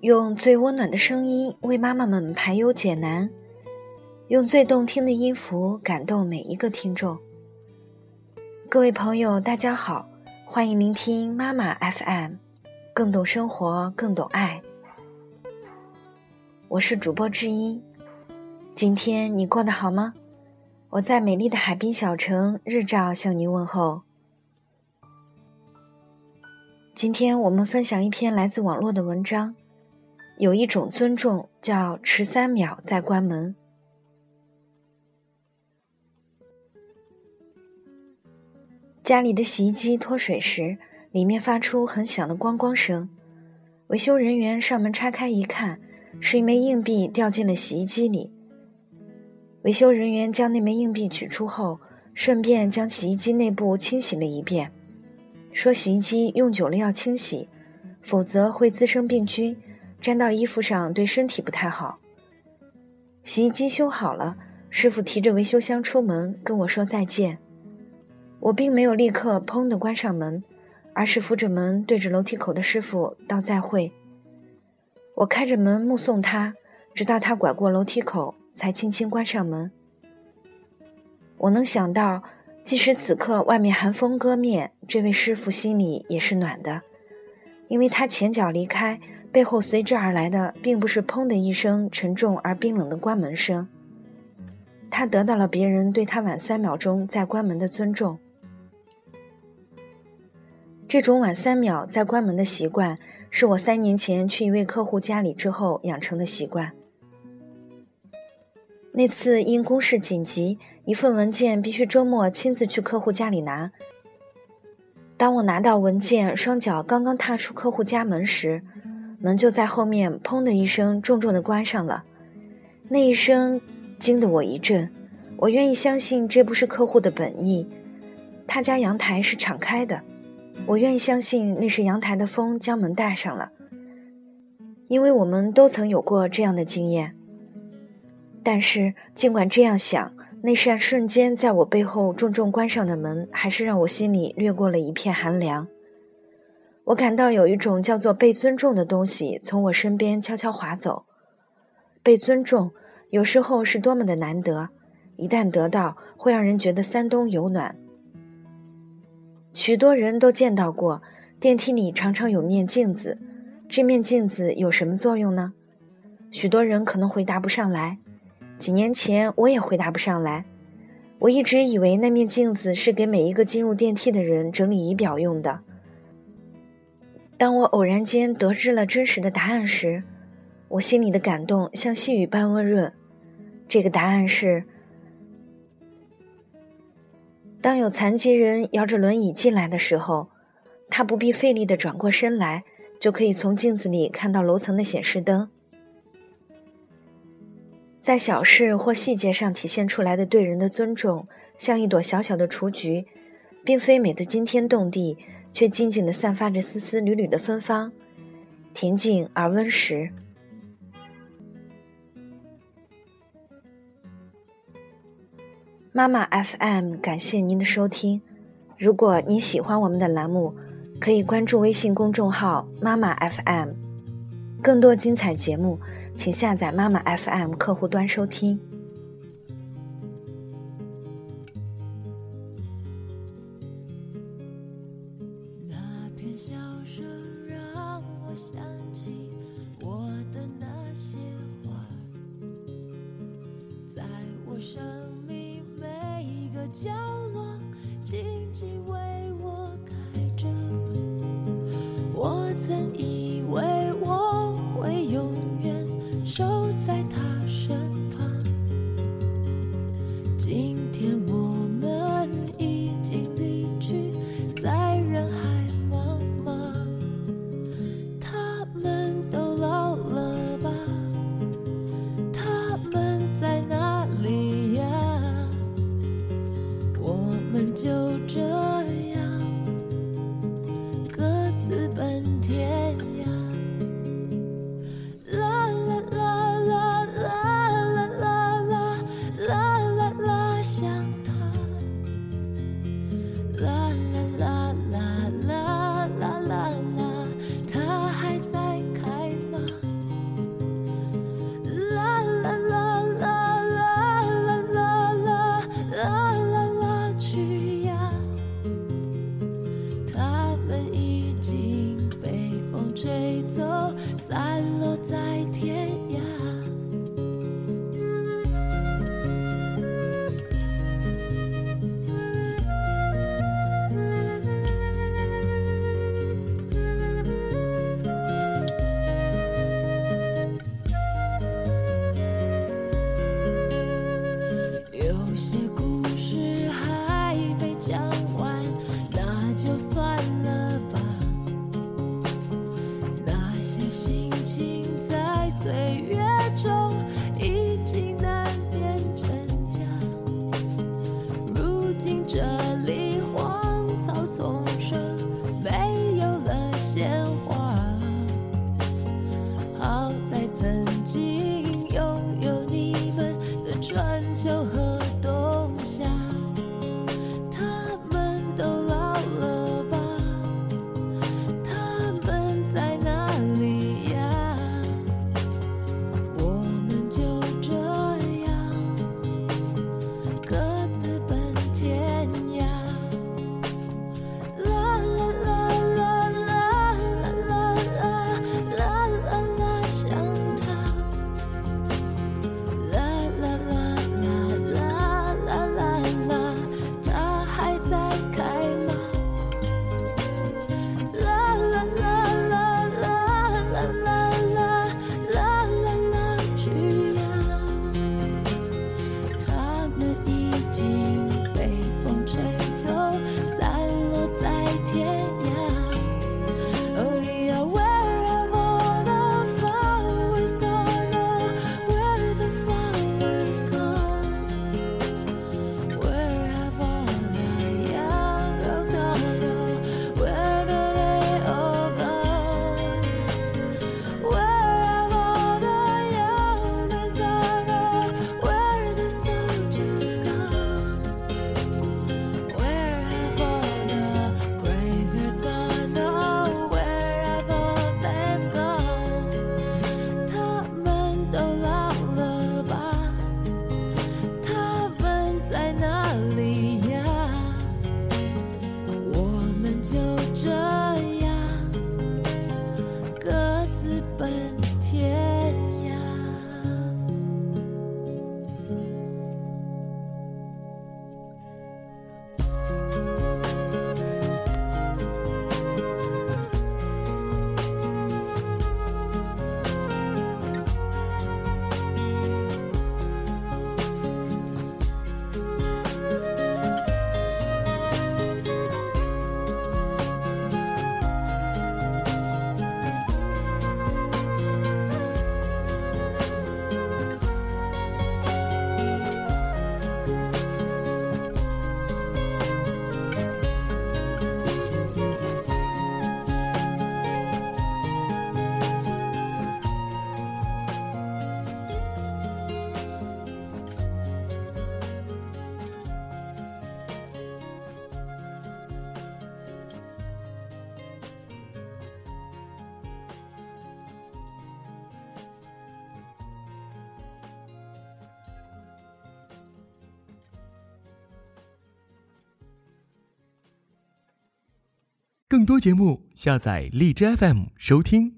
用最温暖的声音为妈妈们排忧解难，用最动听的音符感动每一个听众。各位朋友，大家好，欢迎聆听妈妈 FM，更懂生活，更懂爱。我是主播知音，今天你过得好吗？我在美丽的海滨小城日照向您问候。今天我们分享一篇来自网络的文章，有一种尊重叫迟三秒再关门。家里的洗衣机脱水时，里面发出很响的咣咣声。维修人员上门拆开一看，是一枚硬币掉进了洗衣机里。维修人员将那枚硬币取出后，顺便将洗衣机内部清洗了一遍。说洗衣机用久了要清洗，否则会滋生病菌，粘到衣服上对身体不太好。洗衣机修好了，师傅提着维修箱出门跟我说再见。我并没有立刻砰的关上门，而是扶着门对着楼梯口的师傅道再会。我开着门目送他，直到他拐过楼梯口，才轻轻关上门。我能想到。即使此刻外面寒风割面，这位师傅心里也是暖的，因为他前脚离开，背后随之而来的并不是“砰”的一声沉重而冰冷的关门声。他得到了别人对他晚三秒钟再关门的尊重。这种晚三秒再关门的习惯，是我三年前去一位客户家里之后养成的习惯。那次因公事紧急。一份文件必须周末亲自去客户家里拿。当我拿到文件，双脚刚刚踏出客户家门时，门就在后面“砰”的一声重重的关上了。那一声惊得我一震。我愿意相信这不是客户的本意，他家阳台是敞开的。我愿意相信那是阳台的风将门带上了，因为我们都曾有过这样的经验。但是尽管这样想。那扇瞬间在我背后重重关上的门，还是让我心里掠过了一片寒凉。我感到有一种叫做被尊重的东西从我身边悄悄划走。被尊重，有时候是多么的难得，一旦得到，会让人觉得三冬有暖。许多人都见到过，电梯里常常有面镜子，这面镜子有什么作用呢？许多人可能回答不上来。几年前，我也回答不上来。我一直以为那面镜子是给每一个进入电梯的人整理仪表用的。当我偶然间得知了真实的答案时，我心里的感动像细雨般温润。这个答案是：当有残疾人摇着轮椅进来的时候，他不必费力的转过身来，就可以从镜子里看到楼层的显示灯。在小事或细节上体现出来的对人的尊重，像一朵小小的雏菊，并非美得惊天动地，却静静地散发着丝丝缕缕的芬芳，恬静而温实。妈妈 FM，感谢您的收听。如果您喜欢我们的栏目，可以关注微信公众号“妈妈 FM”，更多精彩节目。请下载妈妈 FM 客户端收听。笑声让我想起我的那些花，在我身天。这里更多节目下载荔枝 fm 收听。